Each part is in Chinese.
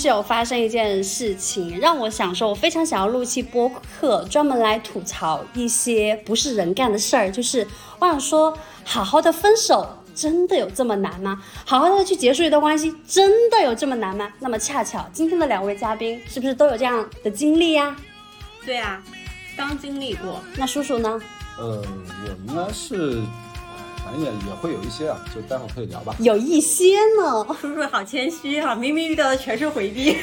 是有发生一件事情，让我想说，我非常想要录期播客，专门来吐槽一些不是人干的事儿。就是我想说，好好的分手真的有这么难吗？好好的去结束一段关系真的有这么难吗？那么恰巧今天的两位嘉宾是不是都有这样的经历呀？对啊，刚经历过。那叔叔呢？呃，我应该是。反正也也会有一些啊，就待会儿可以聊吧。有一些呢，叔叔好谦虚哈，明明遇到的全是回避。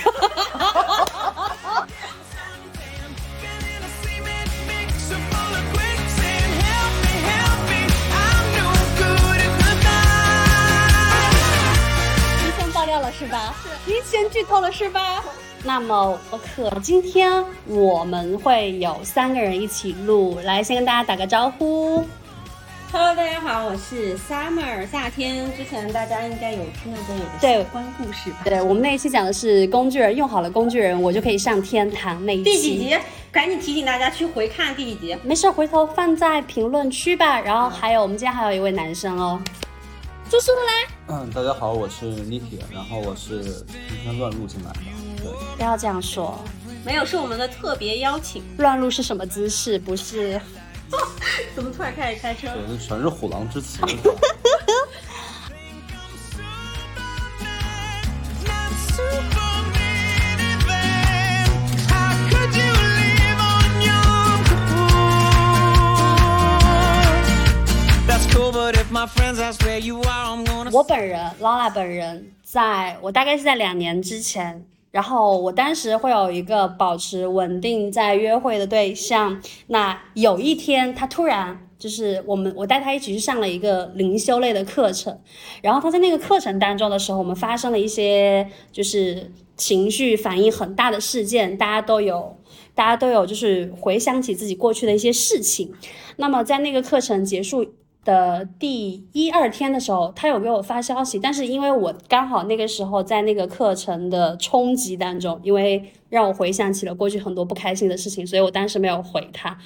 提前爆料了是吧？提前剧透了是吧？那么我可今天我们会有三个人一起录，来先跟大家打个招呼。Hello，大家好，我是 Summer。夏天之前大家应该有听过我的对关故事吧？对我们那一期讲的是工具人，用好了工具人，我就可以上天堂那一期。第几集？赶紧提醒大家去回看第几集。没事，回头放在评论区吧。然后还有，我们今天还有一位男生哦，叔叔来。嗯，大家好，我是 Niki，然后我是今天乱入进来的。对，不要这样说，没有，是我们的特别邀请。乱入是什么姿势？不是。怎么突然开始开车？这全是虎狼之词。我本人，Lala 本人，在我大概是在两年之前。然后我当时会有一个保持稳定在约会的对象，那有一天他突然就是我们我带他一起去上了一个灵修类的课程，然后他在那个课程当中的时候，我们发生了一些就是情绪反应很大的事件，大家都有大家都有就是回想起自己过去的一些事情，那么在那个课程结束。的第一二天的时候，他有给我发消息，但是因为我刚好那个时候在那个课程的冲击当中，因为让我回想起了过去很多不开心的事情，所以我当时没有回他。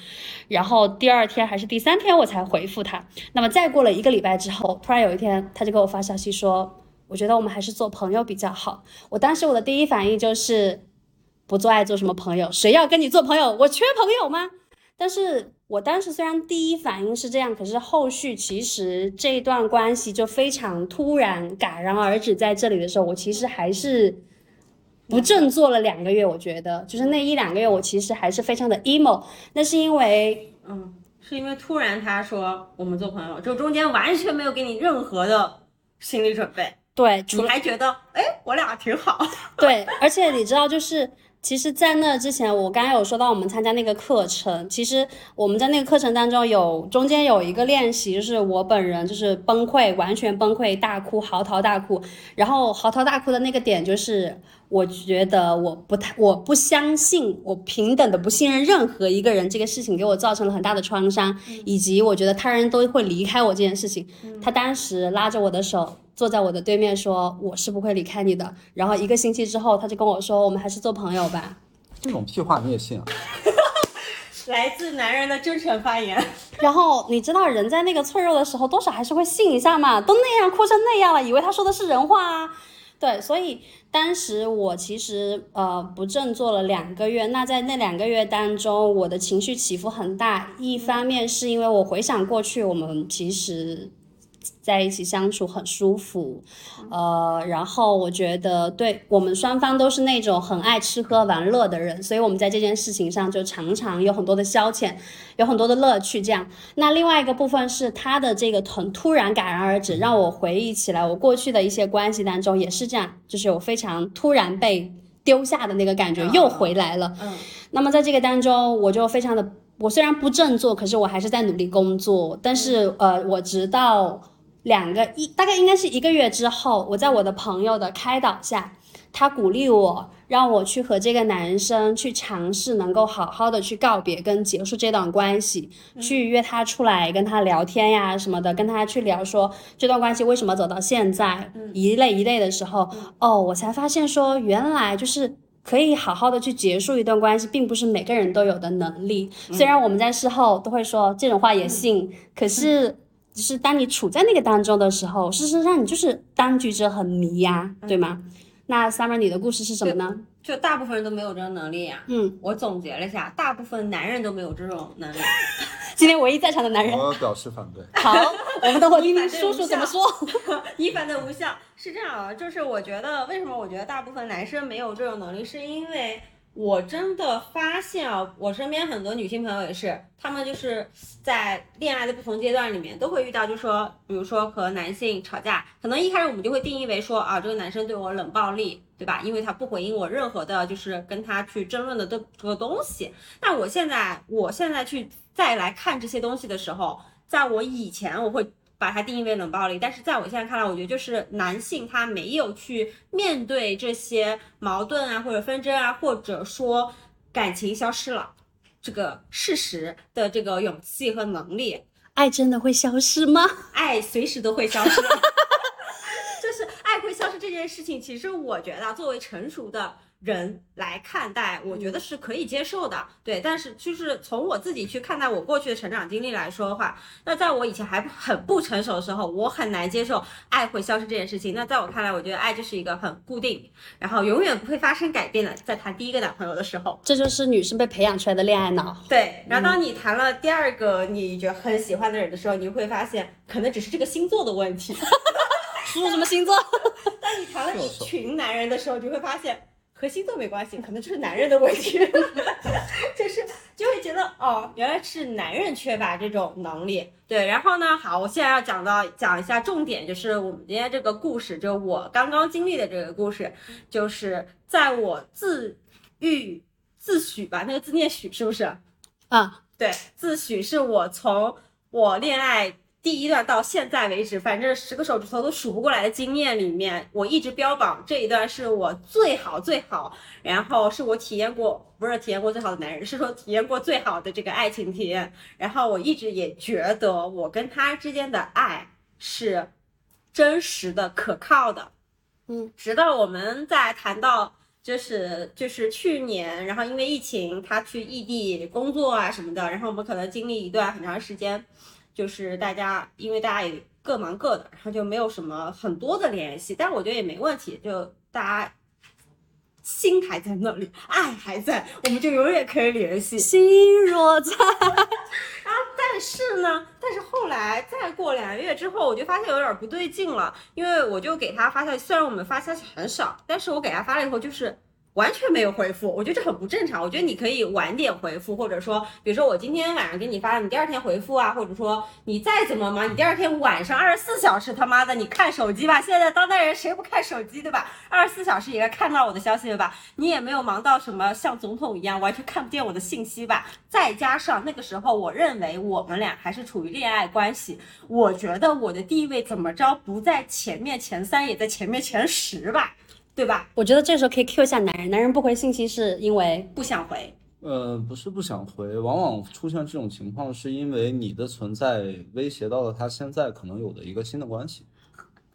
然后第二天还是第三天我才回复他。那么再过了一个礼拜之后，突然有一天他就给我发消息说，我觉得我们还是做朋友比较好。我当时我的第一反应就是不做爱做什么朋友？谁要跟你做朋友？我缺朋友吗？但是。我当时虽然第一反应是这样，可是后续其实这一段关系就非常突然戛然而止。在这里的时候，我其实还是不振作了两个月。我觉得，就是那一两个月，我其实还是非常的 emo。那是因为，嗯，是因为突然他说我们做朋友，就中间完全没有给你任何的心理准备。对，你还觉得，哎，我俩挺好。对，而且你知道，就是。其实，在那之前，我刚刚有说到我们参加那个课程。其实我们在那个课程当中有中间有一个练习，就是我本人就是崩溃，完全崩溃，大哭，嚎啕大哭。然后嚎啕大哭的那个点就是，我觉得我不太，我不相信，我平等的不信任任何一个人，这个事情给我造成了很大的创伤，以及我觉得他人都会离开我这件事情。他当时拉着我的手。坐在我的对面说：“我是不会离开你的。”然后一个星期之后，他就跟我说：“我们还是做朋友吧。”这种屁话你也信啊？来自男人的真诚发言。然后你知道，人在那个脆弱的时候，多少还是会信一下嘛。都那样哭成那样了，以为他说的是人话啊？对，所以当时我其实呃不振作了两个月。那在那两个月当中，我的情绪起伏很大。一方面是因为我回想过去，我们其实。在一起相处很舒服，呃，然后我觉得对我们双方都是那种很爱吃喝玩乐的人，所以我们在这件事情上就常常有很多的消遣，有很多的乐趣。这样，那另外一个部分是他的这个很突然戛然而止，让我回忆起来我过去的一些关系当中也是这样，就是有非常突然被丢下的那个感觉又回来了。嗯，那么在这个当中，我就非常的，我虽然不振作，可是我还是在努力工作，但是呃，我直到。两个一大概应该是一个月之后，我在我的朋友的开导下，他鼓励我，让我去和这个男生去尝试，能够好好的去告别跟结束这段关系，去约他出来跟他聊天呀什么的，跟他去聊说这段关系为什么走到现在，一类一类的时候，哦，我才发现说原来就是可以好好的去结束一段关系，并不是每个人都有的能力。虽然我们在事后都会说这种话也信，可是。就是当你处在那个当中的时候，事实上你就是当局者很迷呀，对吗？那 Summer 你的故事是什么呢？就大部分人都没有这种能力呀、嗯，我总结了一下，大部分男人都没有这种能力。今天唯一在场的男人。我表示反对。好，我们等会听听 叔叔怎么说。一凡的无效是这样啊，就是我觉得为什么我觉得大部分男生没有这种能力，是因为我真的发现啊，我身边很多女性朋友也是，她们就是在恋爱的不同阶段里面都会遇到，就是说比如说和男性吵架，可能一开始我们就会定义为说啊，这个男生对我冷暴力。对吧？因为他不回应我任何的，就是跟他去争论的这这个东西。那我现在，我现在去再来看这些东西的时候，在我以前我会把它定义为冷暴力，但是在我现在看来，我觉得就是男性他没有去面对这些矛盾啊，或者纷争啊，或者说感情消失了这个事实的这个勇气和能力，爱真的会消失吗？爱随时都会消失。就是爱会消失这件事情，其实我觉得作为成熟的人来看待，我觉得是可以接受的。对，但是就是从我自己去看待我过去的成长经历来说的话，那在我以前还很不成熟的时候，我很难接受爱会消失这件事情。那在我看来，我觉得爱就是一个很固定，然后永远不会发生改变的。在谈第一个男朋友的时候，这就是女生被培养出来的恋爱脑。对，然后当你谈了第二个你觉得很喜欢的人的时候，你会发现可能只是这个星座的问题。叔叔什么星座？当你谈了一群男人的时候，你会发现和星座没关系，可能就是男人的问题，就是就会觉得哦，原来是男人缺乏这种能力。对，然后呢，好，我现在要讲到讲一下重点，就是我们今天这个故事，就我刚刚经历的这个故事，就是在我自愈自诩吧，那个字念许是不是？啊，对，自诩是我从我恋爱。第一段到现在为止，反正十个手指头都数不过来的经验里面，我一直标榜这一段是我最好最好，然后是我体验过，不是体验过最好的男人，是说体验过最好的这个爱情体验。然后我一直也觉得我跟他之间的爱是真实的、可靠的。嗯，直到我们在谈到就是就是去年，然后因为疫情，他去异地工作啊什么的，然后我们可能经历一段很长时间。就是大家，因为大家也各忙各的，然后就没有什么很多的联系，但是我觉得也没问题，就大家心还在那里，爱还在，我们就永远可以联系。心若在，然后但是呢，但是后来再过两个月之后，我就发现有点不对劲了，因为我就给他发消息，虽然我们发消息很少，但是我给他发了以后就是。完全没有回复，我觉得这很不正常。我觉得你可以晚点回复，或者说，比如说我今天晚上给你发，你第二天回复啊，或者说你再怎么忙，你第二天晚上二十四小时他妈的你看手机吧。现在当代人谁不看手机对吧？二十四小时也该看到我的消息了吧？你也没有忙到什么像总统一样完全看不见我的信息吧？再加上那个时候，我认为我们俩还是处于恋爱关系，我觉得我的地位怎么着不在前面前三，也在前面前十吧。对吧？我觉得这时候可以 Q 一下男人，男人不回信息是因为不想回。呃，不是不想回，往往出现这种情况是因为你的存在威胁到了他现在可能有的一个新的关系。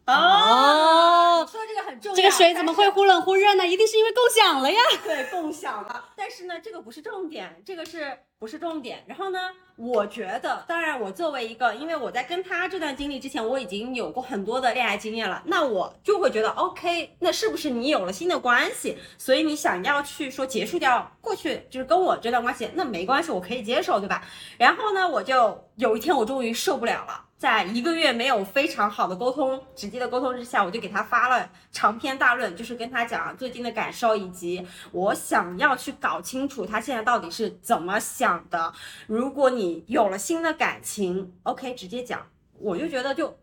哦，你说这个很重要。这个水怎么会忽冷忽热呢？一定是因为共享了呀。对，共享了。但是呢，这个不是重点，这个是不是重点？然后呢，我觉得，当然，我作为一个，因为我在跟他这段经历之前，我已经有过很多的恋爱经验了，那我就会觉得，OK，那是不是你有了新的关系，所以你想要去说结束掉过去，就是跟我这段关系，那没关系，我可以接受，对吧？然后呢，我就有一天我终于受不了了。在一个月没有非常好的沟通、直接的沟通之下，我就给他发了长篇大论，就是跟他讲最近的感受，以及我想要去搞清楚他现在到底是怎么想讲的。如果你有了新的感情，OK，直接讲，我就觉得就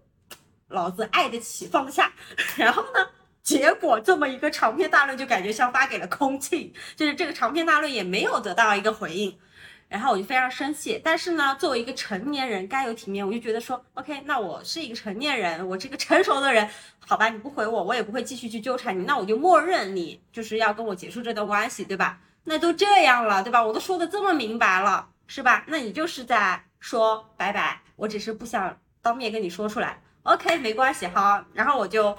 老子爱得起放得下。然后呢，结果这么一个长篇大论就感觉像发给了空气，就是这个长篇大论也没有得到一个回应。然后我就非常生气，但是呢，作为一个成年人该有体面，我就觉得说，OK，那我是一个成年人，我是一个成熟的人，好吧，你不回我，我也不会继续去纠缠你，那我就默认你就是要跟我结束这段关系，对吧？那都这样了，对吧？我都说的这么明白了，是吧？那你就是在说拜拜，我只是不想当面跟你说出来，OK，没关系，哈，然后我就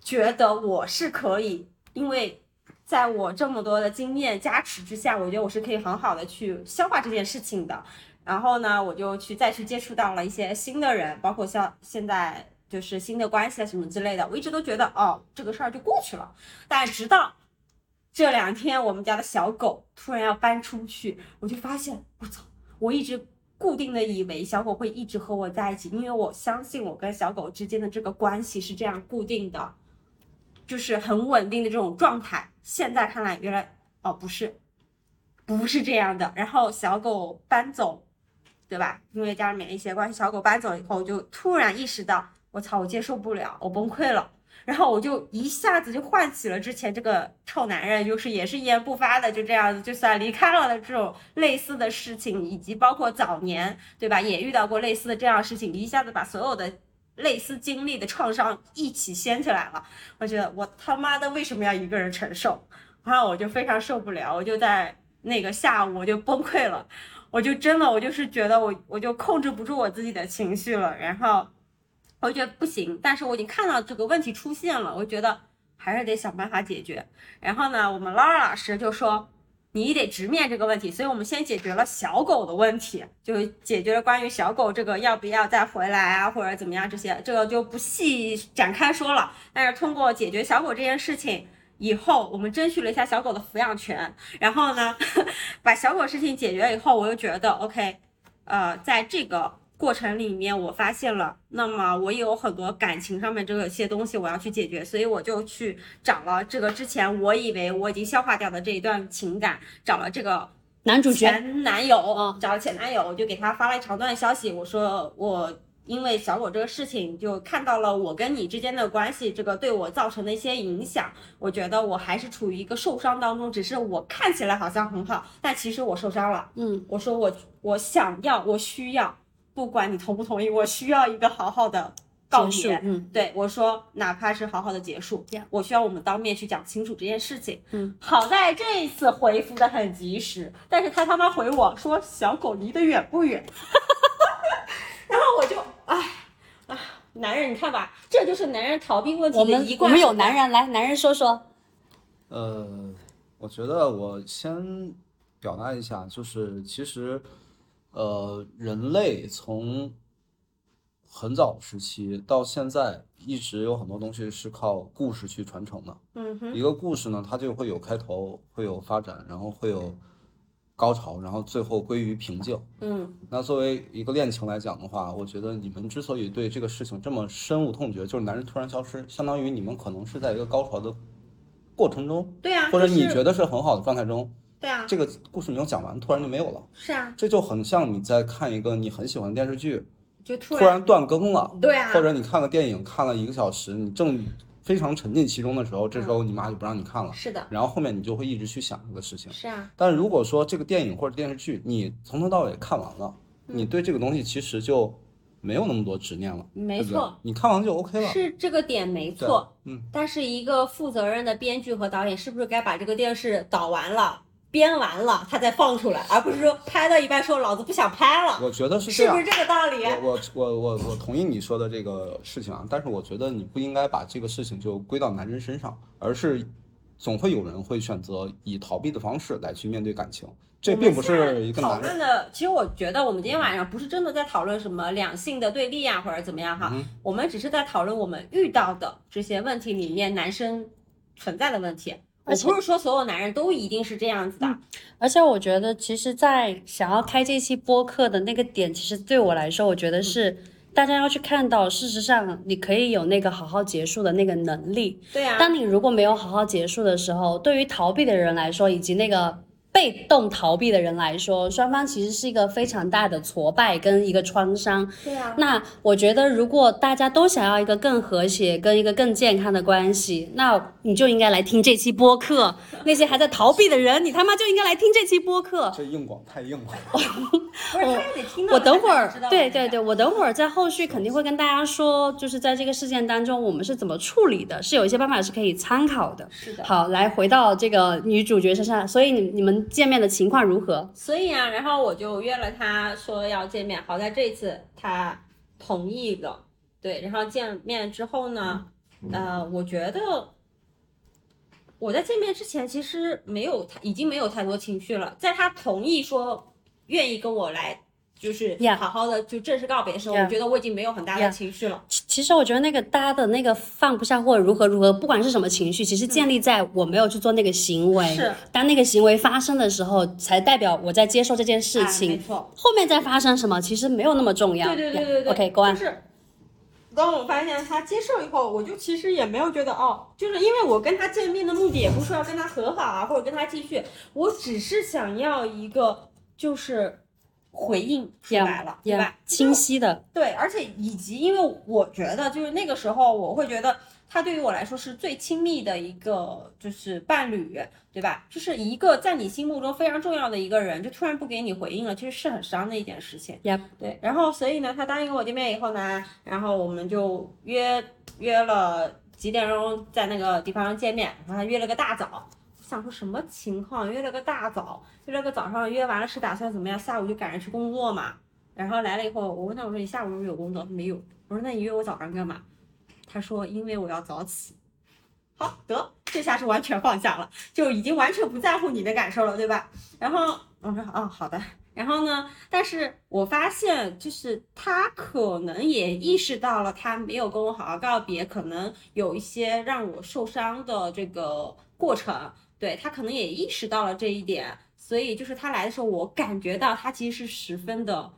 觉得我是可以，因为。在我这么多的经验加持之下，我觉得我是可以很好的去消化这件事情的。然后呢，我就去再去接触到了一些新的人，包括像现在就是新的关系啊什么之类的，我一直都觉得哦这个事儿就过去了。但直到这两天我们家的小狗突然要搬出去，我就发现我操，我一直固定的以为小狗会一直和我在一起，因为我相信我跟小狗之间的这个关系是这样固定的，就是很稳定的这种状态。现在看来，原来哦不是，不是这样的。然后小狗搬走，对吧？因为家里面一些关系，小狗搬走以后，就突然意识到，我操，我接受不了，我崩溃了。然后我就一下子就唤起了之前这个臭男人，就是也是一言不发的就这样子就算离开了的这种类似的事情，以及包括早年对吧，也遇到过类似的这样的事情，一下子把所有的类似经历的创伤一起掀起来了。我觉得我他妈的为什么要一个人承受？然后我就非常受不了，我就在那个下午我就崩溃了，我就真的我就是觉得我我就控制不住我自己的情绪了，然后。我觉得不行，但是我已经看到这个问题出现了，我觉得还是得想办法解决。然后呢，我们 Laura 老师就说你得直面这个问题，所以我们先解决了小狗的问题，就解决了关于小狗这个要不要再回来啊，或者怎么样这些，这个就不细展开说了。但是通过解决小狗这件事情以后，我们争取了一下小狗的抚养权，然后呢，把小狗事情解决以后，我又觉得 OK，呃，在这个。过程里面，我发现了，那么我有很多感情上面这个些东西我要去解决，所以我就去找了这个之前我以为我已经消化掉的这一段情感，找了这个男主角前男友，找了前男友，我就给他发了一长段消息，我说我因为小狗这个事情，就看到了我跟你之间的关系，这个对我造成的一些影响，我觉得我还是处于一个受伤当中，只是我看起来好像很好，但其实我受伤了。嗯，我说我我想要，我需要。不管你同不同意，我需要一个好好的告别。嗯，对我说，哪怕是好好的结束，我需要我们当面去讲清楚这件事情。嗯，好在这一次回复的很及时，但是他他妈回我说小狗离得远不远？然后我就唉啊，男人你看吧，这就是男人逃避问题的一贯。我们有男人来，男人说说。呃，我觉得我先表达一下，就是其实。呃，人类从很早时期到现在，一直有很多东西是靠故事去传承的。嗯哼，一个故事呢，它就会有开头，会有发展，然后会有高潮，然后最后归于平静。嗯，那作为一个恋情来讲的话，我觉得你们之所以对这个事情这么深恶痛绝，就是男人突然消失，相当于你们可能是在一个高潮的过程中，对呀，或者你觉得是很好的状态中。对啊，这个故事没有讲完，突然就没有了。是啊，这就很像你在看一个你很喜欢的电视剧，就突然断更了。对啊，或者你看个电影，看了一个小时，你正非常沉浸其中的时候，这时候你妈就不让你看了。是的。然后后面你就会一直去想这个事情。是啊。但如果说这个电影或者电视剧你从头到尾看完了，你对这个东西其实就没有那么多执念了。没错。你看完就 OK 了。是这个点没错。嗯。但是一个负责任的编剧和导演是不是该把这个电视导完了？编完了，他再放出来，而不是说拍到一半说老子不想拍了。我觉得是这样，是不是这个道理？我我我我同意你说的这个事情啊，但是我觉得你不应该把这个事情就归到男人身上，而是总会有人会选择以逃避的方式来去面对感情。这并不是一个讨论的。其实我觉得我们今天晚上不是真的在讨论什么两性的对立啊，或者怎么样哈，我们只是在讨论我们遇到的这些问题里面男生存在的问题。我不是说所有男人都一定是这样子的，而且我觉得，其实，在想要开这期播客的那个点，其实对我来说，我觉得是大家要去看到，事实上，你可以有那个好好结束的那个能力。对啊。当你如果没有好好结束的时候，对于逃避的人来说，以及那个。被动逃避的人来说，双方其实是一个非常大的挫败跟一个创伤。对啊。那我觉得，如果大家都想要一个更和谐跟一个更健康的关系，那你就应该来听这期播客。那些还在逃避的人，你他妈就应该来听这期播客。这硬广太硬了。我我等会儿，对对对，我等会儿在后续肯定会跟大家说，就是在这个事件当中我们是怎么处理的，是有一些办法是可以参考的。是的。好，来回到这个女主角身上，所以你你们。见面的情况如何？所以啊，然后我就约了他，说要见面。好在这次他同意了，对。然后见面之后呢，呃，我觉得我在见面之前其实没有，已经没有太多情绪了。在他同意说愿意跟我来，就是好好的就正式告别的时候，我觉得我已经没有很大的情绪了。其其实我觉得那个大家的那个放不下或者如何如何，不管是什么情绪，其实建立在我没有去做那个行为，是当那个行为发生的时候，才代表我在接受这件事哎情。没错。后面再发生什么，其实没有那么重要。对对对对对 OK，go on 就是当我发现他接受以后，我就其实也没有觉得哦，就是因为我跟他见面的目的也不是要跟他和好啊，或者跟他继续，我只是想要一个就是回应，出来了，对吧？清晰的，对，而且以及因为我觉得，就是那个时候，我会觉得他对于我来说是最亲密的一个，就是伴侣，对吧？就是一个在你心目中非常重要的一个人，就突然不给你回应了，其实是很伤的一件事情。对，然后所以呢，他答应跟我见面以后呢，然后我们就约约了几点钟在那个地方见面，然后他约了个大早。想说什么情况？约了个大早，约了个早上，约完了是打算怎么样？下午就赶着去工作嘛。然后来了以后，我问他，我说你下午是不是有工作？没有。我说那你约我早上干嘛？他说因为我要早起。好得，这下是完全放下了，就已经完全不在乎你的感受了，对吧？然后我说哦，好的。然后呢，但是我发现就是他可能也意识到了，他没有跟我好好告别，可能有一些让我受伤的这个过程，对他可能也意识到了这一点，所以就是他来的时候，我感觉到他其实是十分的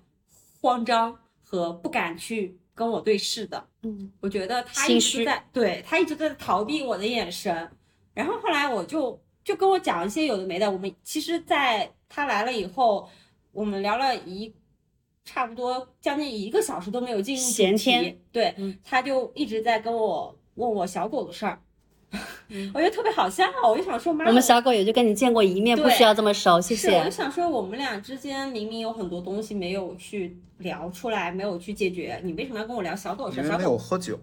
慌张和不敢去跟我对视的。嗯，我觉得他一直在对他一直在逃避我的眼神，然后后来我就就跟我讲一些有的没的。我们其实在他来了以后，我们聊了一差不多将近一个小时都没有进入主闲题天，对，嗯他就一直在跟我问我小狗的事儿，嗯 我觉得特别好笑，我就想说妈，我们小狗也就跟你见过一面，不需要这么熟，谢谢，我就。想说，我们俩之间明明有很多东西没有去聊出来，没有去解决，你为什么要跟我聊小狗的事？因为没小狗有喝酒，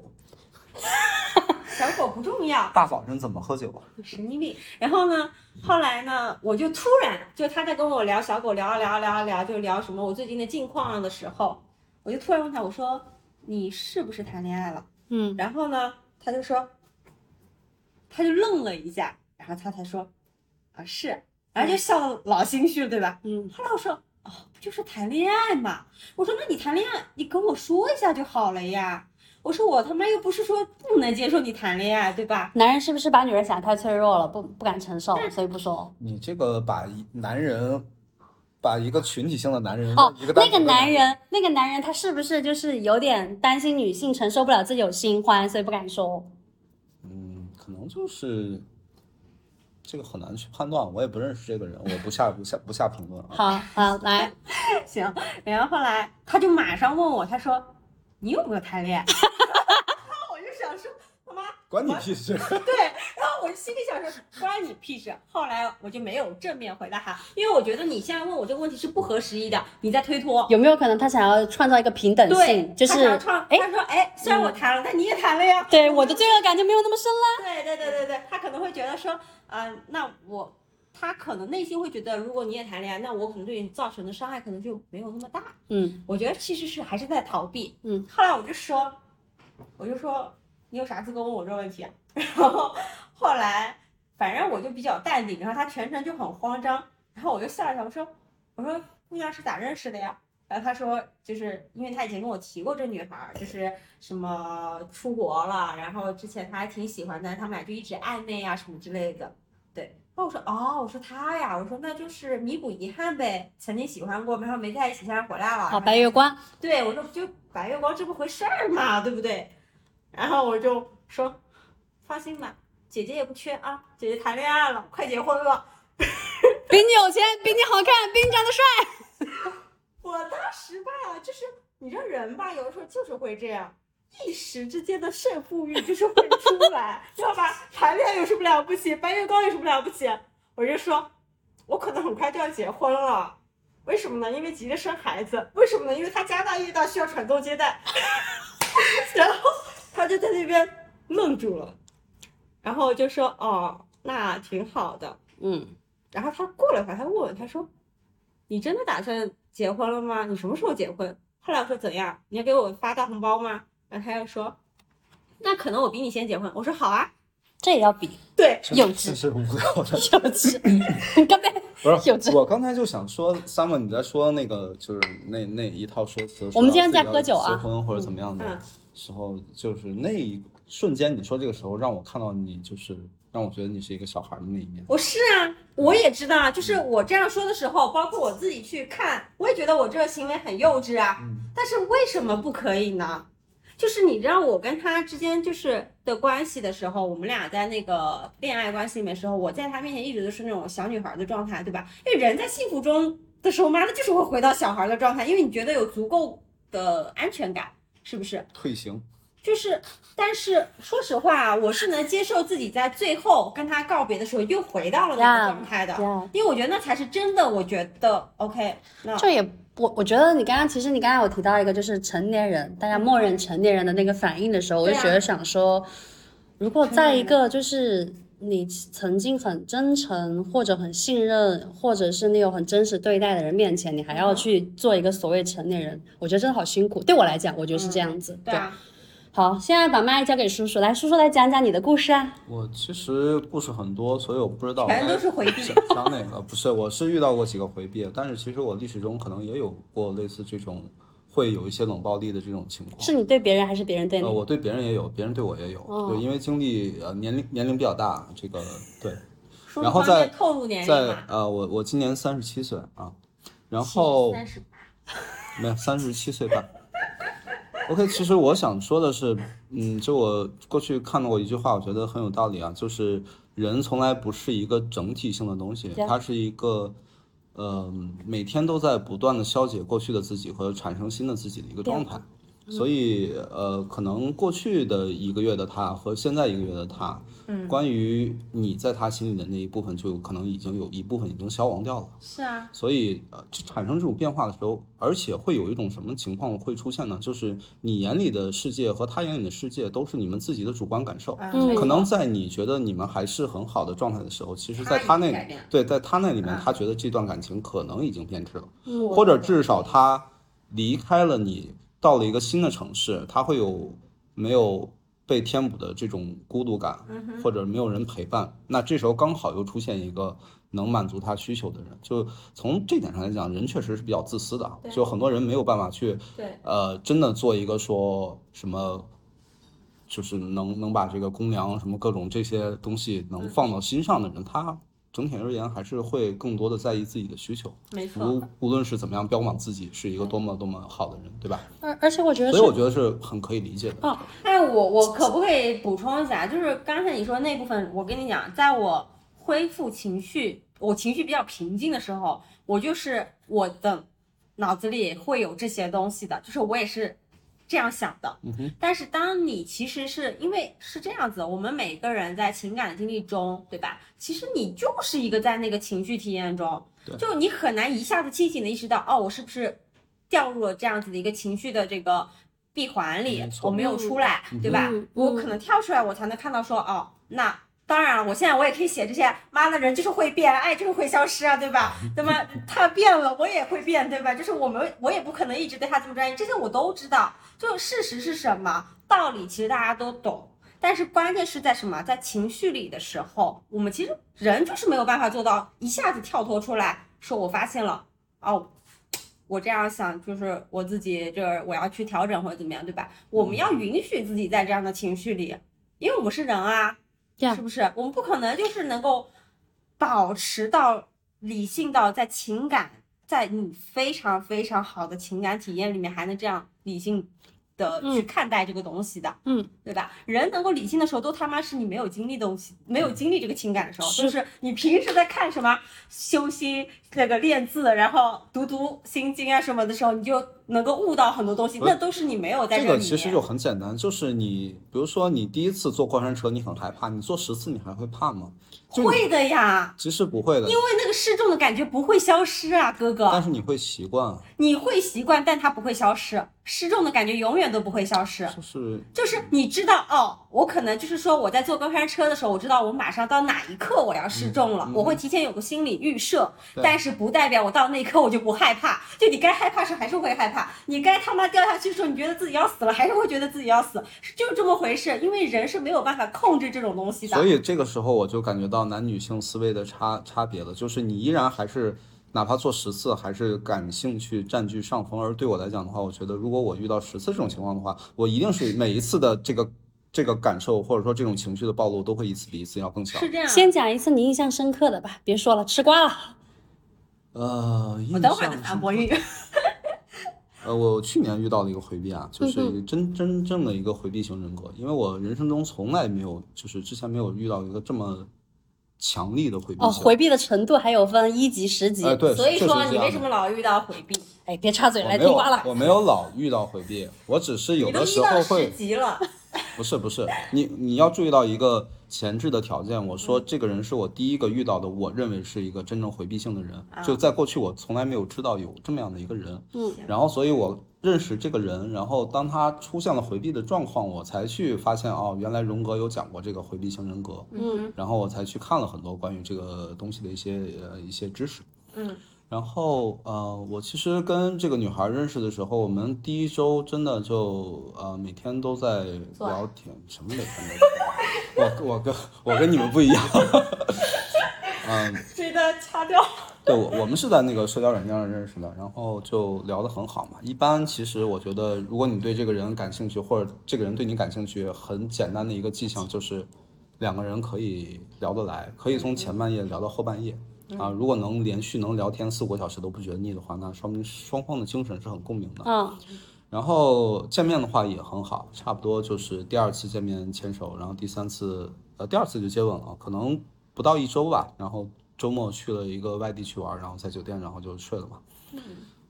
小狗不重要，大早上怎么喝酒啊？神经病。然后呢，后来呢，我就突然就他在跟我聊小狗，聊啊聊啊聊啊聊，就聊什么我最近的近况的时候，我就突然问他，我说你是不是谈恋爱了？嗯，然后呢，他就说，他就愣了一下，然后他才说，啊是，然后就笑得老心虚了，对吧？嗯，后来我说，哦，不就是谈恋爱嘛？我说，那你谈恋爱，你跟我说一下就好了呀。我说我他妈又不是说不能接受你谈恋爱，对吧？男人是不是把女人想太脆弱了，不不敢承受，所以不说。你这个把一男人，把一个群体性的男人哦一个，单那个男人，那个男人他是不是就是有点担心女性承受不了自己有新欢，所以不敢说？可能就是这个很难去判断，我也不认识这个人，我不下不下不下评论啊。好好来，行，然后后来他就马上问我，他说你有没有谈恋爱？关你屁事！对，然后我就心里想说，关你屁事。后来我就没有正面回答他，因为我觉得你现在问我这个问题是不合时宜的，你在推脱。有没有可能他想要创造一个平等对性，，就是他想创，哎，他说，哎，虽然我谈了，但你也谈了呀。对我的罪恶感就没有那么深了。对对对对对，他可能会觉得说，啊、那我，他可能内心会觉得，如果你也谈恋爱，那我可能对你造成的伤害可能就没有那么大。嗯我觉得其实是还是在逃避。嗯，后来我就说，我就说你有啥资格问我这个问题啊？然后后来反正我就比较淡定，然后他全程就很慌张，然后我就笑了笑，我说我说姑娘是咋认识的呀？然后他说，就是因为他以前跟我提过这女孩儿，就是什么出国了，然后之前他还挺喜欢的，他们俩就一直暧昧啊什么之类的。对，然后我说哦，我说他呀，我说那就是弥补遗憾呗，曾经喜欢过，然后没在一起，现在回来了。好，白月光，对我说就白月光这么回事儿嘛，对不对？然后我就说，放心吧，姐姐也不缺啊，姐姐谈恋爱了，快结婚了。比你有钱，比你好看，比你长得帅。我当时吧，就是你这人吧，有的时候就是会这样，一时之间的胜负欲就是会出来，知道吧？谈恋爱有什么了不起？白月光有什么了不起？我就说，我可能很快就要结婚了。为什么呢？因为急着生孩子。为什么呢？因为他家大业大，需要传宗接代。然后他就在那边愣住了，然后就说：“哦，那挺好的。”嗯，然后他过了一会儿，他问我，他说：“你真的打算结婚了吗？你什么时候结婚？”后来我说：“怎样？你要给我发大红包吗？”然后他又说：“那可能我比你先结婚。”我说：“好啊。这也要比，”对，幼稚是无聊的。幼稚。你刚才不是幼稚我刚才就想说，Summer 你在说那个就是那那一套说辞，我们今天在喝酒啊结婚或者怎么样的。嗯时候，就是那一瞬间，你说这个时候让我看到你，就是让我觉得你是一个小孩的那一面。我是啊，我也知道啊，就是我这样说的时候，包括我自己去看，我也觉得我这个行为很幼稚啊。但是为什么不可以呢？就是你知道我跟他之间就是的关系的时候，我们俩在那个恋爱关系里面的时候，我在他面前一直都是那种小女孩的状态，对吧？因为人在幸福中的时候，妈的就是会回到小孩的状态，因为你觉得有足够的安全感，是不是？退行，就是，但是说实话，我是能接受自己在最后跟他告别的时候又回到了那个状态的呀因为我觉得那才是真的。我觉得 OK，那这也我我觉得你刚刚其实你刚刚有提到一个就是成年人，大家默认成年人的那个反应的时候，我就觉得想说，如果在一个就是你曾经很真诚或者很信任，或者是你有很真实对待的人面前，你还要嗯去做一个所谓成年人，我觉得真的好辛苦。对我来讲，我觉得是这样子。对啊，好，现在把麦交给叔叔，来，叔叔来讲讲你的故事啊。我其实故事很多，所以我不知道全都是回避。讲讲哪个。不是，我是遇到过几个回避，但是其实我历史中可能也有过类似这种会有一些冷暴力的这种情况。是你对别人还是别人对你？呃，我对别人也有，别人对我也有，哦对，因为经历呃年龄年龄比较大，这个对，然后在透露年龄在？呃我我今年三十七岁啊，然后三十没有三十七岁半。OK，其实我想说的是，嗯，就我过去看到过一句话，我觉得很有道理啊，就是人从来不是一个整体性的东西，它是一个，呃，每天都在不断的消解过去的自己和产生新的自己的一个状态。所以，呃，可能过去的一个月的他和现在一个月的他，嗯关于你在他心里的那一部分，就可能已经有一部分已经消亡掉了。是啊，所以呃，就产生这种变化的时候，而且会有一种什么情况会出现呢？就是你眼里的世界和他眼里的世界都是你们自己的主观感受。嗯可能在你觉得你们还是很好的状态的时候，其实在他他那对，在他那里面嗯，他觉得这段感情可能已经变质了，嗯或者至少他离开了你，到了一个新的城市，他会有没有被填补的这种孤独感，嗯或者没有人陪伴，那这时候刚好又出现一个能满足他需求的人，就从这点上来讲，人确实是比较自私的就很多人没有办法去对，呃，真的做一个说什么，就是能能把这个公粮什么各种这些东西能放到心上的人，他整体而言还是会更多的在意自己的需求，没错。无无论是怎么样标榜自己是一个多么多么好的人，对吧？而而且我觉得所以我觉得是很可以理解的。哦，哎，我我可不可以补充一下？就是刚才你说那部分，我跟你讲，在我恢复情绪，我情绪比较平静的时候，我就是我的脑子里会有这些东西的，就是我也是这样想的。嗯哼，但是当你其实是因为是这样子，我们每个人在情感经历中，对吧？其实你就是一个在那个情绪体验中，就你很难一下子清醒的意识到，哦，我是不是掉入了这样子的一个情绪的这个闭环里没，我没有出来，对吧？嗯我可能跳出来，我才能看到说，哦，那。当然了，我现在我也可以写这些，妈的人就是会变，爱就是会消失啊，对吧？那么他变了，我也会变，对吧？就是我们我也不可能一直对他这么专一，这些我都知道。就事实是什么，道理其实大家都懂，但是关键是在什么？在情绪里的时候，我们其实人就是没有办法做到一下子跳脱出来，说我发现了，哦，我这样想就是我自己就是我要去调整或者怎么样，对吧？我们要允许自己在这样的情绪里，因为我们是人啊，呀是不是？我们不可能就是能够保持到理性到在情感，在你非常非常好的情感体验里面，还能这样理性的去嗯看待这个东西的，嗯，对吧？人能够理性的时候，都他妈是你没有经历东西，没有经历这个情感的时候，是就是你平时在看什么修心那个练字，然后读读心经啊什么的时候，你就能够悟到很多东西，那都是你没有在这这里其实就很简单，就是你比如说你第一次坐过山车，你很害怕，你坐十次你还会怕吗？会的呀，其实不会的，因为那个失重的感觉不会消失啊，哥哥。但是你会习惯，你会习惯，但它不会消失。失重的感觉永远都不会消失。就是就是你知道哦，我可能就是说我在坐过山车的时候，我知道我马上到哪一刻我要失重了，嗯嗯我会提前有个心理预设，对但是不代表我到那一刻我就不害怕。就你该害怕时还是会害怕，你该他妈掉下去的时候，你觉得自己要死了，还是会觉得自己要死，是就这么回事。因为人是没有办法控制这种东西的。所以这个时候我就感觉到男女性思维的差差别了，就是你依然还是哪怕做十次，还是感兴趣占据上风。而对我来讲的话，我觉得如果我遇到十次这种情况的话，我一定是每一次的这个这个感受或者说这种情绪的暴露都会一次比一次要更强。是这样。先讲一次你印象深刻的吧，别说了，吃瓜了。呃，我等会儿再象反驳你。呃，我去年遇到了一个回避啊，就是嗯真真正的一个回避型人格，因为我人生中从来没有，就是之前没有遇到一个这么强力的回避哦，型。回避的程度还有分一级、十级。哎，对，所以说你为什么老遇到回避？哎，别插嘴，来听瓜了。我没有老遇到回避，我只是有的时候会十级了，不是不是，你你要注意到一个前置的条件。我说这个人是我第一个遇到的，我认为是一个真正回避性的人。就在过去，我从来没有知道有这么样的一个人。嗯，然后所以我认识这个人，然后当他出现了回避的状况，我才去发现哦，原来荣格有讲过这个回避型人格。嗯，然后我才去看了很多关于这个东西的一些呃一些知识。嗯，然后呃，我其实跟这个女孩认识的时候，我们第一周真的就呃每天都在聊天，什么每天都在聊，我我跟我跟你们不一样，嗯，这段掐掉。对我我们是在那个社交软件上认识的，然后就聊得很好嘛。一般其实我觉得，如果你对这个人感兴趣，或者这个人对你感兴趣，很简单的一个迹象就是两个人可以聊得来，可以从前半夜聊到后半夜。啊，如果能连续能聊天四五个小时都不觉得腻的话，那说明双方的精神是很共鸣的。嗯，然后见面的话也很好，差不多就是第二次见面牵手，然后第三次呃第二次就接吻了，可能不到一周吧。然后周末去了一个外地去玩，然后在酒店然后就睡了嘛。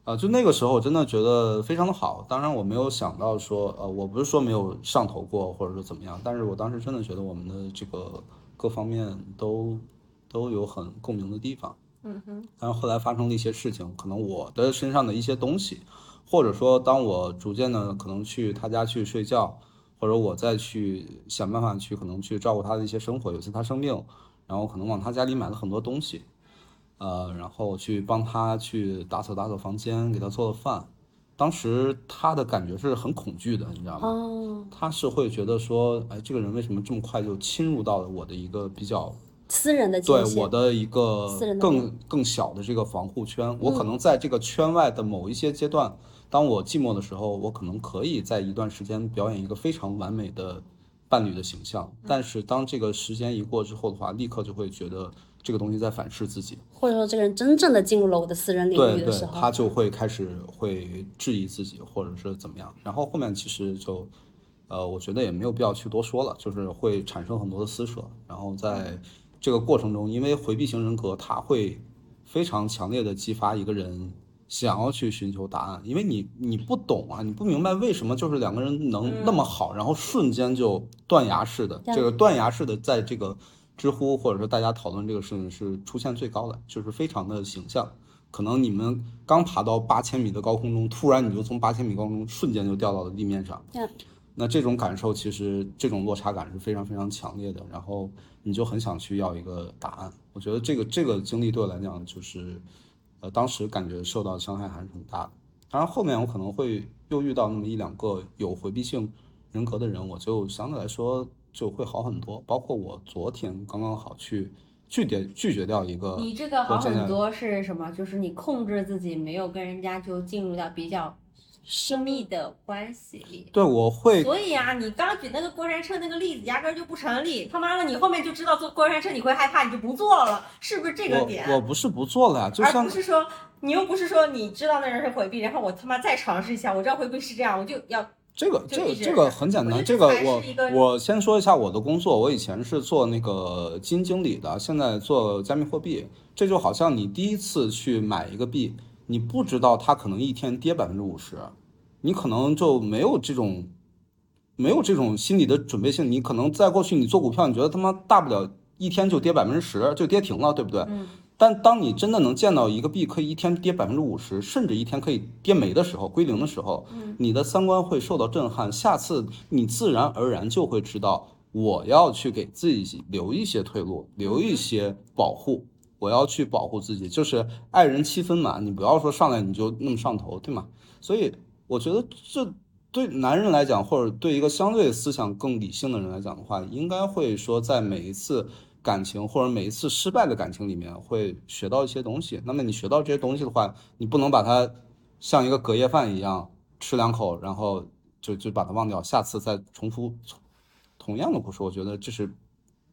啊，就那个时候真的觉得非常的好。当然我没有想到说，呃，我不是说没有上头过或者说怎么样，但是我当时真的觉得我们的这个各方面都都有很共鸣的地方。嗯哼，但是后来发生了一些事情，可能我的身上的一些东西，或者说当我逐渐的可能去他家去睡觉，或者我再去想办法去可能去照顾他的一些生活，有一次他生病，然后可能往他家里买了很多东西，呃，然后去帮他去打扫打扫房间，给他做了饭。当时他的感觉是很恐惧的，你知道吗？哦，他是会觉得说，哎，这个人为什么这么快就侵入到了我的一个比较私人的对。我的一个更更小的这个防护圈，我嗯可能在这个圈外的某一些阶段，当我寂寞的时候，我可能可以在一段时间表演一个非常完美的伴侣的形象，嗯但是当这个时间一过之后的话，立刻就会觉得这个东西在反噬自己，或者说这个人真正的进入了我的私人领域的时，候，他就会开始会质疑自己，或者是怎么样，然后后面其实就。呃，我觉得也没有必要去多说了，就是会产生很多的撕扯，然后在这个过程中，因为回避型人格，它会非常强烈的激发一个人想要去寻求答案，因为你你不懂啊，你不明白为什么就是两个人能那么好，然后瞬间就断崖式的，这个断崖式的在这个知乎或者说大家讨论这个事情是出现最高的，就是非常的形象。可能你们刚爬到八千米的高空中，突然你就从八千米高空瞬间就掉到了地面上，嗯。那这种感受其实这种落差感是非常非常强烈的，然后你就很想去要一个答案。我觉得这个这个经历对我来讲就是，呃，当时感觉受到的伤害还是很大的。当然后面我可能会又遇到那么一两个有回避性人格的人，我就相对来说就会好很多。包括我昨天刚刚好去拒绝拒绝掉一个，你这个好很多是什么？就是你控制自己，没有跟人家就进入到比较深密的关系里。对我会所以啊，你刚举那个过山车那个例子压根儿就不成立。他妈的，你后面就知道坐过山车你会害怕，你就不坐了，是不是这个点？我我不是不做了呀，就而像不是说你又不是说你知道那人是回避，然后我他妈再尝试一下，我知道回避是这样，我就要这个这个这个很简单，这个我我先说一下我的工作，我以前是做那个基金经理的，现在做加密货币。这就好像你第一次去买一个币，你不知道它可能一天跌百分之五十，你可能就没有这种没有这种心理的准备性。你可能在过去你做股票，你觉得他妈大不了一天就跌百分之十，就跌停了，对不对？嗯但当你真的能见到一个币可以一天跌百分之五十，甚至一天可以跌没的时候，归零的时候，你的三观会受到震撼。下次你自然而然就会知道，我要去给自己留一些退路，留一些保护。我要去保护自己，就是爱人七分嘛，你不要说上来你就那么上头，对吗？所以我觉得这对男人来讲，或者对一个相对思想更理性的人来讲的话，应该会说在每一次感情或者每一次失败的感情里面会学到一些东西。那么你学到这些东西的话，你不能把它像一个隔夜饭一样吃两口，然后就就把它忘掉，下次再重复同样的故事。我觉得这是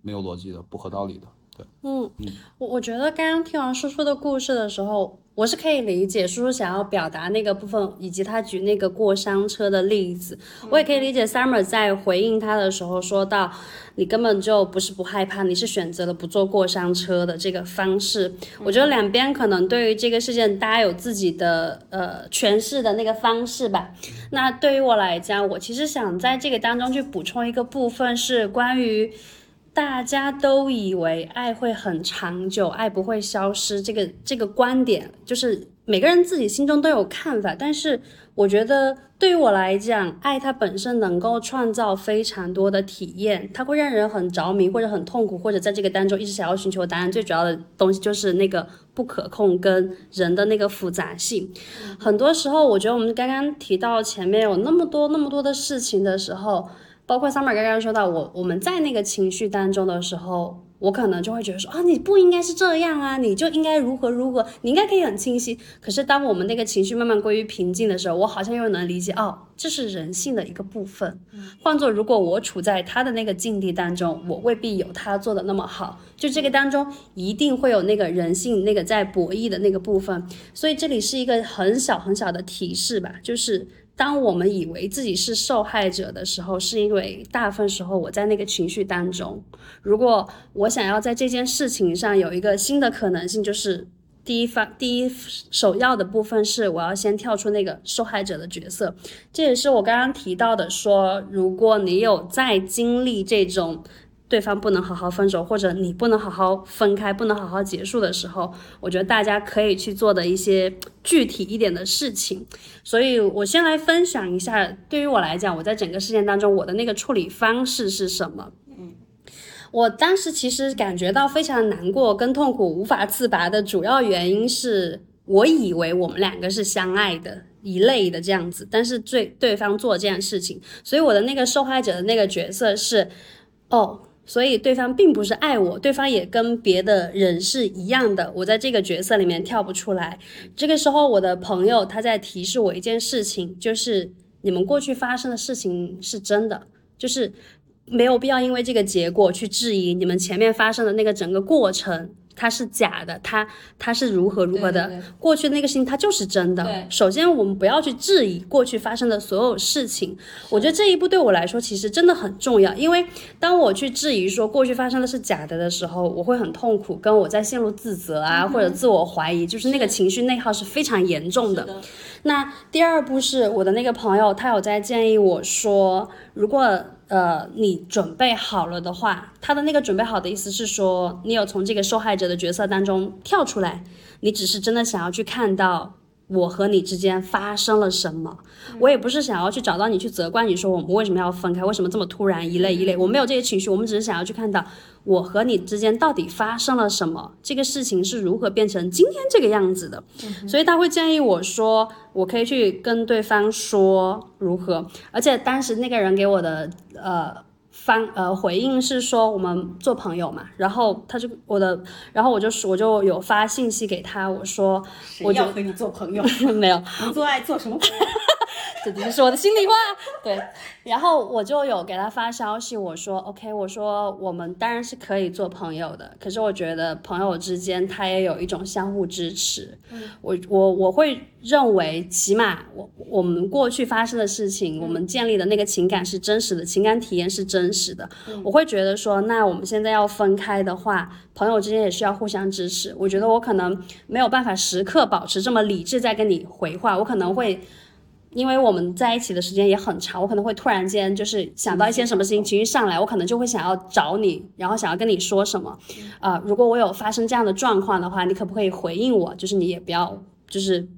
没有逻辑的，不合道理的。对，嗯，我我觉得刚刚听完叔叔的故事的时候，我是可以理解叔叔想要表达那个部分，以及他举那个过山车的例子，我也可以理解 Summer 在回应他的时候说到，你根本就不是不害怕，你是选择了不坐过山车的这个方式。我觉得两边可能对于这个事件，大家有自己的呃诠释的那个方式吧。那对于我来讲，我其实想在这个当中去补充一个部分，是关于。大家都以为爱会很长久，爱不会消失。这个这个观点，就是每个人自己心中都有看法。但是，我觉得对于我来讲，爱它本身能够创造非常多的体验，它会让人很着迷，或者很痛苦，或者在这个当中一直想要寻求答案。最主要的东西就是那个不可控跟人的那个复杂性。很多时候，我觉得我们刚刚提到前面有那么多那么多的事情的时候。包括 Summer 刚刚说到我我们在那个情绪当中的时候，我可能就会觉得说啊，你不应该是这样啊，你就应该如何如何，你应该可以很清晰。可是当我们那个情绪慢慢归于平静的时候，我好像又能理解哦，这是人性的一个部分。换做如果我处在他的那个境地当中，我未必有他做的那么好。就这个当中一定会有那个人性那个在博弈的那个部分。所以这里是一个很小很小的提示吧，就是。当我们以为自己是受害者的时候，是因为大部分时候我在那个情绪当中。如果我想要在这件事情上有一个新的可能性，就是第一方第一首要的部分是我要先跳出那个受害者的角色。这也是我刚刚提到的，说如果你有在经历这种。对方不能好好分手，或者你不能好好分开，不能好好结束的时候，我觉得大家可以去做的一些具体一点的事情。所以我先来分享一下，对于我来讲，我在整个事件当中，我的那个处理方式是什么？嗯，我当时其实感觉到非常难过跟痛苦，无法自拔的主要原因是我以为我们两个是相爱的一类的这样子，但是对对方做这件事情，所以我的那个受害者的那个角色是，哦。所以对方并不是爱我，对方也跟别的人是一样的，我在这个角色里面跳不出来。这个时候，我的朋友他在提示我一件事情，就是你们过去发生的事情是真的，就是没有必要因为这个结果去质疑你们前面发生的那个整个过程。它是假的，它它是如何如何的？过去的那个事情它就是真的。首先我们不要去质疑过去发生的所有事情。我觉得这一步对我来说其实真的很重要，因为当我去质疑说过去发生的是假的的时候，我会很痛苦，跟我在陷入自责啊或者自我怀疑，就是那个情绪内耗是非常严重的。那第二步是我的那个朋友，他有在建议我说，如果。呃，你准备好了的话，他的那个准备好的意思是说，你有从这个受害者的角色当中跳出来，你只是真的想要去看到我和你之间发生了什么。我也不是想要去找到你去责怪你说我们为什么要分开，为什么这么突然一类一类，我没有这些情绪，我们只是想要去看到我和你之间到底发生了什么，这个事情是如何变成今天这个样子的。所以他会建议我说，我可以去跟对方说如何，而且当时那个人给我的呃方呃回应是说我们做朋友嘛，然后他就我的，然后我就我就有发信息给他，我说我要和你做朋友，没有，你做爱做什么朋友？这只是我的心里话，对。然后我就有给他发消息，我说 OK，我说我们当然是可以做朋友的，可是我觉得朋友之间他也有一种相互支持。我我我会认为，起码我我们过去发生的事情，我们建立的那个情感是真实的，情感体验是真实的。我会觉得说，那我们现在要分开的话，朋友之间也需要互相支持。我觉得我可能没有办法时刻保持这么理智在跟你回话，我可能会。因为我们在一起的时间也很长，我可能会突然间就是想到一些什么事情，情绪上来，我可能就会想要找你，然后想要跟你说什么。啊，如果我有发生这样的状况的话，你可不可以回应我？就是你也不要就是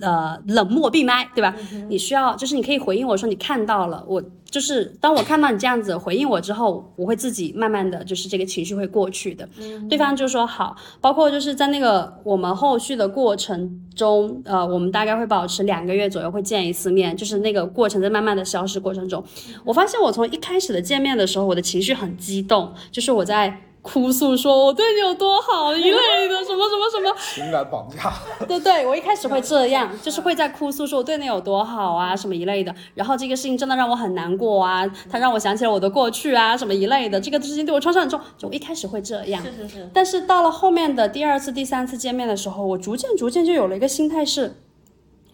呃冷漠闭麦，对吧？你需要就是你可以回应我说你看到了我。就是当我看到你这样子回应我之后，我会自己慢慢的就是这个情绪会过去的。对方就说好，包括就是在那个我们后续的过程中，呃，我们大概会保持两个月左右会见一次面，就是那个过程在慢慢的消失过程中，我发现我从一开始的见面的时候，我的情绪很激动，就是我在。哭诉说我对你有多好一类的什么什么什么。情感绑架。对对，我一开始会这样，就是会在哭诉说我对你有多好啊什么一类的。然后这个事情真的让我很难过啊，它让我想起了我的过去啊什么一类的。这个事情对我创伤很重，就我一开始会这样。是是是，但是到了后面的第二次、第三次见面的时候，我逐渐逐渐就有了一个心态是，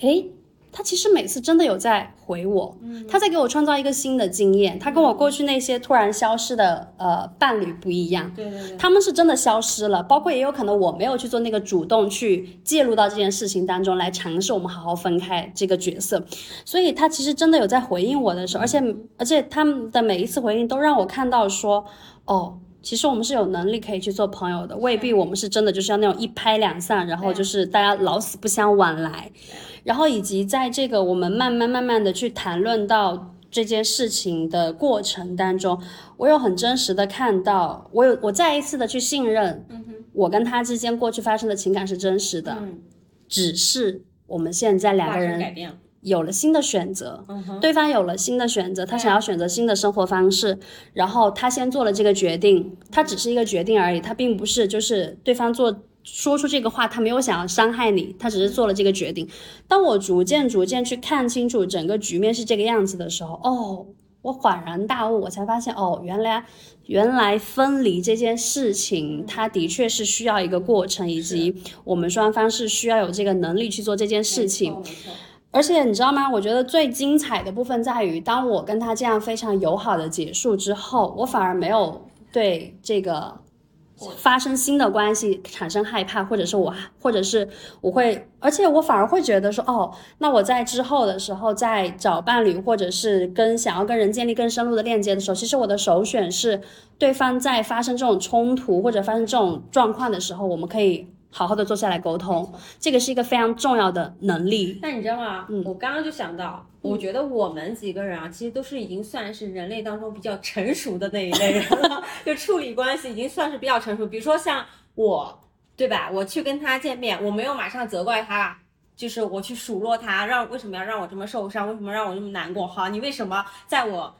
诶，他其实每次真的有在回我，他在给我创造一个新的经验，他跟我过去那些突然消失的呃伴侣不一样。对对对，他们是真的消失了，包括也有可能我没有去做那个主动去介入到这件事情当中来尝试我们好好分开这个角色，所以他其实真的有在回应我的时候，而且而且他们的每一次回应都让我看到说，哦。其实我们是有能力可以去做朋友的，未必我们是真的就是要那种一拍两散，然后就是大家老死不相往来，然后以及在这个我们慢慢慢慢的去谈论到这件事情的过程当中，我有很真实的看到，我有我再一次的去信任，我跟他之间过去发生的情感是真实的，嗯，只是我们现在两个人改变了，有了新的选择，对方有了新的选择，他想要选择新的生活方式，然后他先做了这个决定，他只是一个决定而已，他并不是就是对方做说出这个话，他没有想要伤害你，他只是做了这个决定。当我逐渐逐渐去看清楚整个局面是这个样子的时候，哦，我恍然大悟，我才发现哦，原来原来分离这件事情，它的确是需要一个过程，以及我们双方是需要有这个能力去做这件事情。而且你知道吗？我觉得最精彩的部分在于，当我跟他这样非常友好的结束之后，我反而没有对这个发生新的关系产生害怕，或者是我，或者是我会，而且我反而会觉得说，哦，那我在之后的时候，在找伴侣，或者是跟想要跟人建立更深入的链接的时候，其实我的首选是对方在发生这种冲突或者发生这种状况的时候，我们可以好好的坐下来沟通，这个是一个非常重要的能力。那你知道吗？嗯我刚刚就想到，我觉得我们几个人啊，其实都是已经算是人类当中比较成熟的那一类人了，就处理关系已经算是比较成熟。比如说像我，对吧？我去跟他见面，我没有马上责怪他。就是我去数落他，让为什么要让我这么受伤？为什么让我这么难过？好，你为什么在我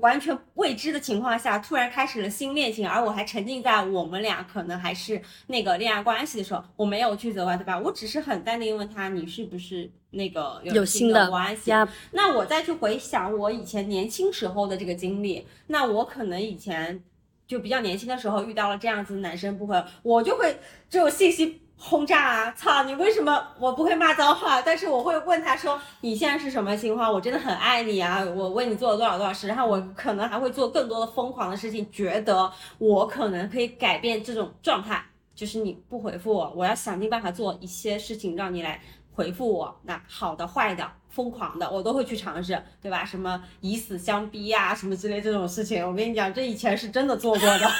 完全未知的情况下，突然开始了新恋情，而我还沉浸在我们俩可能还是那个恋爱关系的时候，我没有去责怪，对吧？我只是很淡定问他，你是不是那个有新新的关系？呀，那我再去回想我以前年轻时候的这个经历，那我可能以前就比较年轻的时候遇到了这样子的男生不会，我就会这种信息轰炸啊！操，你为什么我不会骂脏话，但是我会问他说你现在是什么情况？我真的很爱你啊，我为你做了多少多少事，然后我可能还会做更多的疯狂的事情，觉得我可能可以改变这种状态。就是你不回复我，我要想尽办法做一些事情让你来回复我。那好的、坏的、疯狂的，我都会去尝试，对吧？什么以死相逼呀、什么之类这种事情，我跟你讲，这以前是真的做过的。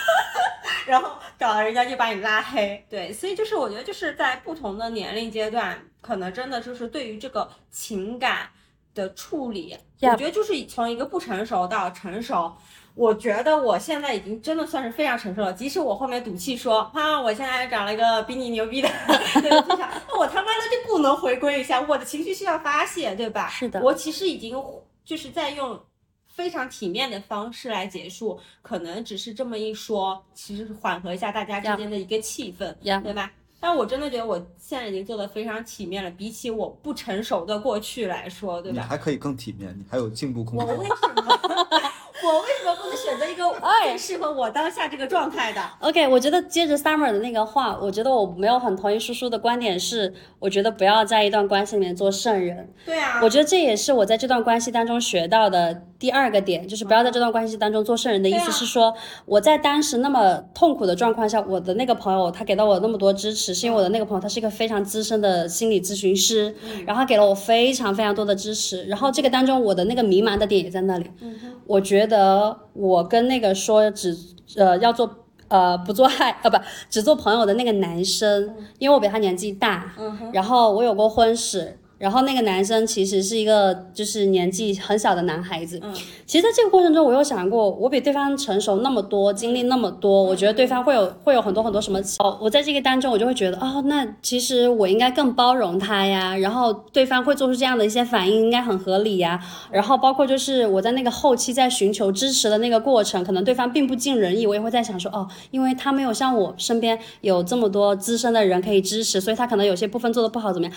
然后搞得人家就把你拉黑，对，所以就是我觉得就是在不同的年龄阶段，可能真的就是对于这个情感的处理.我觉得就是从一个不成熟到成熟。我觉得我现在已经真的算是非常成熟了，即使我后面赌气说啊，我现在找了一个比你牛逼的 那个对象，那我他妈的就不能回归一下，我的情绪需要发泄，对吧？是的我其实已经就是在用非常体面的方式来结束，可能只是这么一说，其实是缓和一下大家之间的一个气氛 Yeah. 对吧？但我真的觉得我现在已经做的非常体面了，比起我不成熟的过去来说，对吧？你还可以更体面，你还有进步空间。我为什么？我为什么不能选择一个哎更适合我当下这个状态的？OK，我觉得接着 Summer 的那个话，我觉得我没有很同意叔叔的观点是，我觉得不要在一段关系里面做圣人。对啊，我觉得这也是我在这段关系当中学到的第二个点，就是不要在这段关系当中做圣人的意思是说，我在当时那么痛苦的状况下，我的那个朋友他给到我那么多支持，是因为我的那个朋友他是一个非常资深的心理咨询师，然后他给了我非常非常多的支持，然后这个当中我的那个迷茫的点也在那里。我觉得我跟那个说只呃要做呃不做爱呃不只做朋友的那个男生，因为我比他年纪大，然后我有过婚史。然后那个男生其实是一个就是年纪很小的男孩子。嗯，其实在这个过程中，我有想过，我比对方成熟那么多，经历那么多，我觉得对方会有会有很多很多什么。哦，我在这个当中，我就会觉得，哦，那其实我应该更包容他呀。然后对方会做出这样的一些反应，应该很合理呀。然后包括就是我在那个后期在寻求支持的那个过程，可能对方并不尽人意，我也会在想说，哦，因为他没有像我身边有这么多资深的人可以支持，所以他可能有些部分做的不好，怎么样？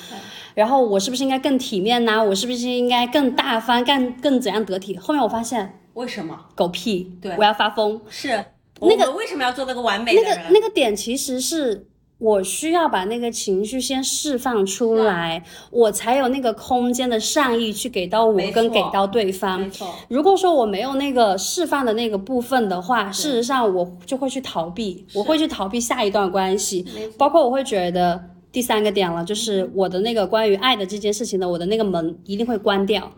然后我是不是应该更体面呢？我是不是应该更大方、更更怎样得体？后面我发现为什么？狗屁，对我要发疯。是那个为什么要做那个完美那个的人？那个点其实是我需要把那个情绪先释放出来，我才有那个空间的善意去给到我跟给到对方如果说我没有那个释放的那个部分的话，事实上我就会去逃避，我会去逃避下一段关系，包括我会觉得。第三个点了，就是我的那个关于爱的这件事情的，我的那个门一定会关掉。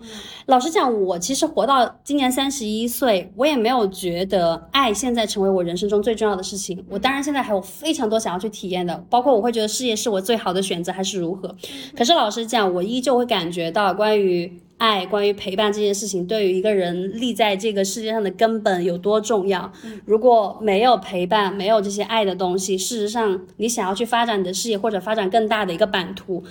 老实讲，我其实活到今年三十一岁，我也没有觉得爱现在成为我人生中最重要的事情。我当然现在还有非常多想要去体验的，包括我会觉得事业是我最好的选择，还是如何。可是老实讲，我依旧会感觉到关于爱、关于陪伴这件事情，对于一个人立在这个世界上的根本有多重要。如果没有陪伴，没有这些爱的东西，事实上你想要去发展你的事业或者发展更大的一个版图，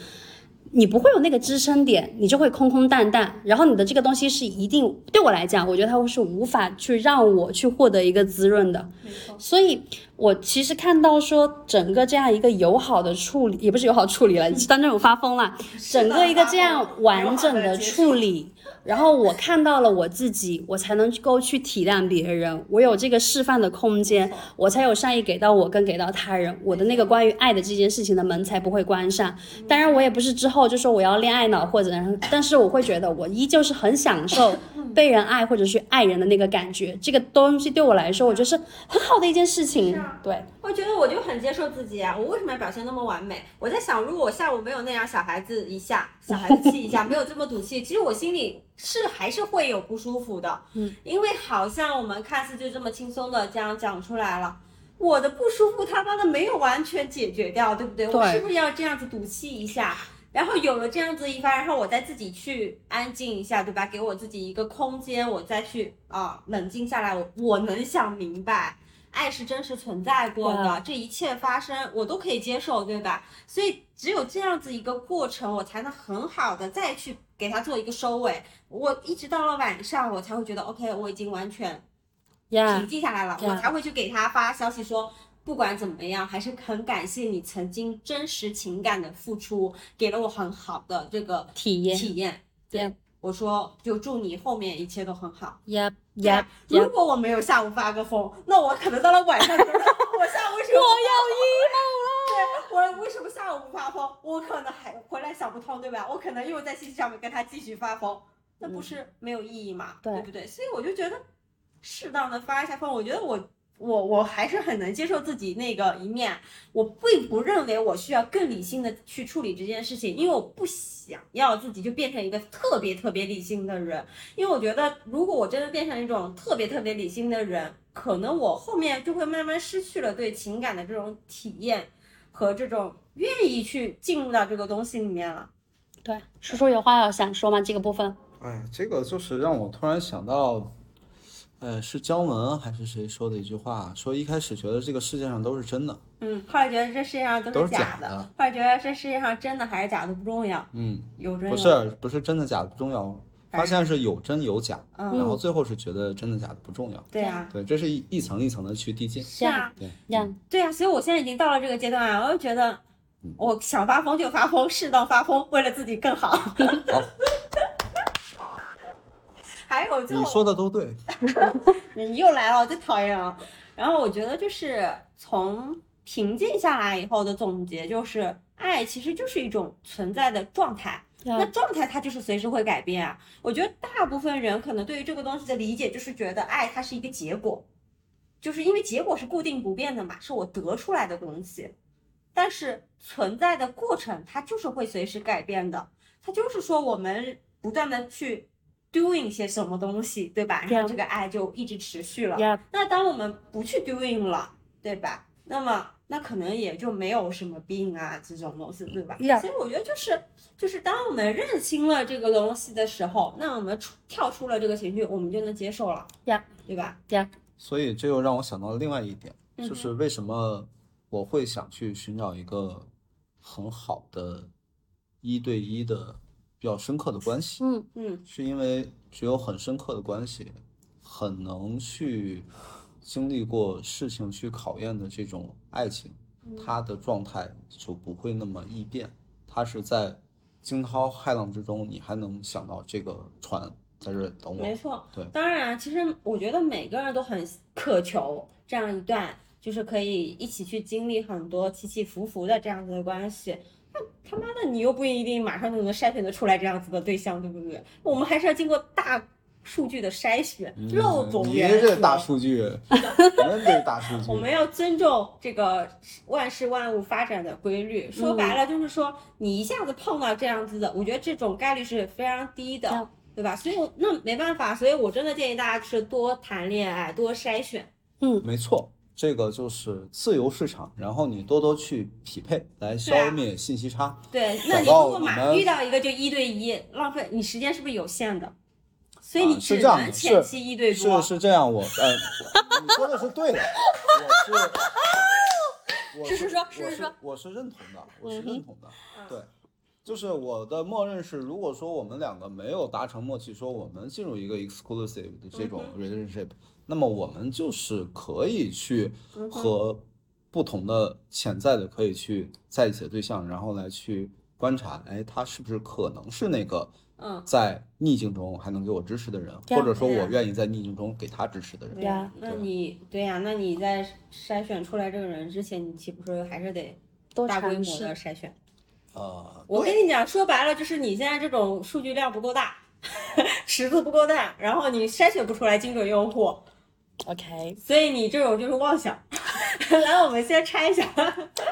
你不会有那个支撑点，你就会空空荡荡。然后你的这个东西是一定对我来讲，我觉得它会是无法去让我去获得一个滋润的。所以，我其实看到说整个这样一个友好的处理，也不是友好处理了，当中我发疯了，整个一个这样完整的处理。然后我看到了我自己，我才能够去体谅别人，我有这个释放的空间，我才有善意给到我跟给到他人，我的那个关于爱的这件事情的门才不会关上。当然，我也不是之后就说我要恋爱脑或者，但是我会觉得我依旧是很享受被人爱或者去爱人的那个感觉，这个东西对我来说，我觉得是很好的一件事情。对，我觉得我就很接受自己啊，我为什么要表现那么完美？我在想，如果我下午没有那样小孩子一下，小孩子气一下，没有这么赌气，其实我心里是还是会有不舒服的。嗯，因为好像我们看似就这么轻松的这样讲出来了。我的不舒服他妈的没有完全解决掉，对不对？我是不是要这样子赌气一下？然后有了这样子一番，然后我再自己去安静一下，对吧？给我自己一个空间，我再去啊冷静下来，我我能想明白，爱是真实存在过的，这一切发生我都可以接受，对吧？所以只有这样子一个过程，我才能很好的再去给他做一个收尾。我一直到了晚上，我才会觉得 OK，我已经完全平静下来了，我才会去给他发消息说，不管怎么样，还是很感谢你曾经真实情感的付出，给了我很好的这个体验体验。对我说，就祝你后面一切都很好。呀呀如！果我没有下午发个疯，那我可能到了晚上觉得 我下午为什么我要 emo 了。对我为什么下午不发疯？我可能还回来想不通，对吧？我可能又在信息上面跟他继续发疯，那不是没有意义嘛？对对不对？所以我就觉得适当的发一下疯，我觉得我我我还是很能接受自己那个一面，我并不认为我需要更理性的去处理这件事情，因为我不想要自己就变成一个特别特别理性的人，因为我觉得如果我真的变成一种特别特别理性的人，可能我后面就会慢慢失去了对情感的这种体验和这种愿意去进入到这个东西里面了。对，叔叔有话要想说吗？这个部分？哎，这个就是让我突然想到，呃，是姜文还是谁说的一句话？说一开始觉得这个世界上都是真的，嗯，后来觉得这世界上都都是是假的，假的后来觉得这世界上真的还是假的不重要，嗯，有真有不是不是真的假的不重要，发现是有真有假，嗯然后最后是觉得真的假的不重要。对啊，对，这是一一层一层的去递进。是啊，对，呀，对啊，所以我现在已经到了这个阶段啊，我就觉得我想发疯就发疯，适当发疯，为了自己更好。好，还有就你说的都对。你又来了，我最讨厌了。然后我觉得就是从平静下来以后的总结，就是爱其实就是一种存在的状态。那，状态它就是随时会改变啊。我觉得大部分人可能对于这个东西的理解就是觉得爱它是一个结果，就是因为结果是固定不变的嘛，是我得出来的东西。但是存在的过程它就是会随时改变的，它就是说我们不断的去 doing 一些什么东西，对吧？然后这个爱就一直持续了。呀，那当我们不去 doing 了，对吧？那么那可能也就没有什么病啊这种东西，对吧 Yeah 所以我觉得就是就是当我们认清了这个东西的时候，那我们出跳出了这个情绪，我们就能接受了 Yeah 对吧？所以这又让我想到了另外一点，嗯就是为什么我会想去寻找一个很好的一对一的比较深刻的关系，嗯嗯是因为只有很深刻的关系，很能去经历过事情去考验的这种爱情，它的状态就不会那么易变，它是在惊涛骇浪之中，你还能想到这个船在这里等我没。错，对当然，其实我觉得每个人都很渴求这样一段，就是可以一起去经历很多起起伏伏的这样子的关系。那他妈的，你又不一定马上就能筛选得出来这样子的对象，对不对？我们还是要经过大数据的筛选，漏总嗯你原这大。数据，这是大数据。我们要尊重这个万事万物发展的规律。说白了就是说，你一下子碰到这样子的，我觉得这种概率是非常低的嗯，对吧？所以我那没办法，所以我真的建议大家就是多谈恋爱，多筛选。嗯没错，这个就是自由市场，然后你多多去匹配，来消灭信息差。对，那你如果马遇到一个就一对一，浪费你时间是不是有限的？所以你是这样前期一对多。是是这样，我呃，你说的是对的，我是。我 是是说我是说我是认同的，我是认同的，对，就是我的默认是，如果说我们两个没有达成默契，说我们进入一个 exclusive 的这种嗯 relationship，、那么我们就是可以去嗯和不同的潜在的可以去在一起的对象，然后来去观察，哎，他是不是可能是那个嗯，在逆境中还能给我支持的人，或者说我愿意在逆境中给他支持的人。对呀呀，那你对呀、那你在筛选出来这个人之前，你岂不是还是得大规模的筛选？呃，我跟你讲，说白了就是你现在这种数据量不够大，池子不够大，然后你筛选不出来精准用户，OK 所以你这种就是妄想。来，我们先拆一下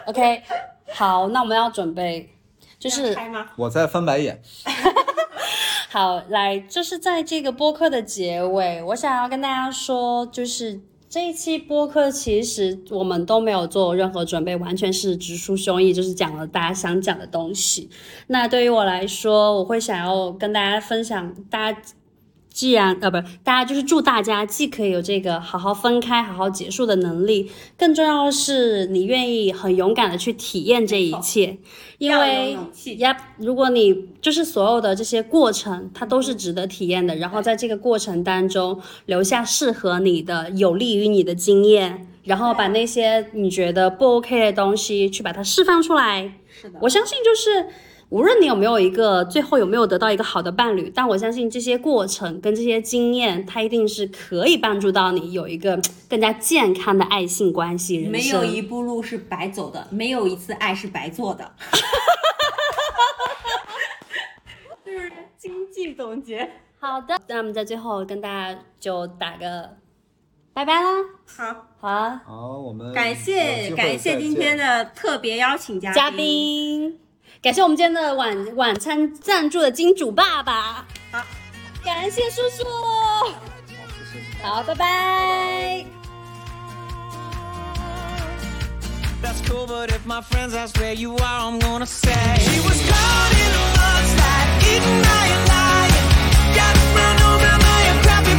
，OK，好，那我们要准备，就是拆吗？我在翻白眼。好，来，就是在这个播客的结尾，我想要跟大家说，就是这一期播客其实我们都没有做任何准备，完全是直抒胸臆，就是讲了大家想讲的东西。那对于我来说，我会想要跟大家分享，大家。既然呃不，大家就是祝大家既可以有这个好好分开、好好结束的能力，更重要的是你愿意很勇敢的去体验这一切，因为呀，如果你就是所有的这些过程，它都是值得体验的。然后在这个过程当中留下适合你的、有利于你的经验，然后把那些你觉得不 OK 的东西去把它释放出来。是的，我相信就是。无论你有没有一个最后有没有得到一个好的伴侣，但我相信这些过程跟这些经验，它一定是可以帮助到你有一个更加健康的爱性关系。人没有一步路是白走的，没有一次爱是白做的。就是经济总结。好的，那我们在最后跟大家就打个拜拜啦。好，好啊，好，我们感谢感谢今天的特别邀请嘉嘉宾，感谢我们今天的晚晚餐赞助的金主爸爸。好，感谢叔叔。好谢谢。好，拜拜。That's cool, but if my friends ask where you are, I'm gonna say She was caught in a mudslide, eaten by a lion Got run over by a crappy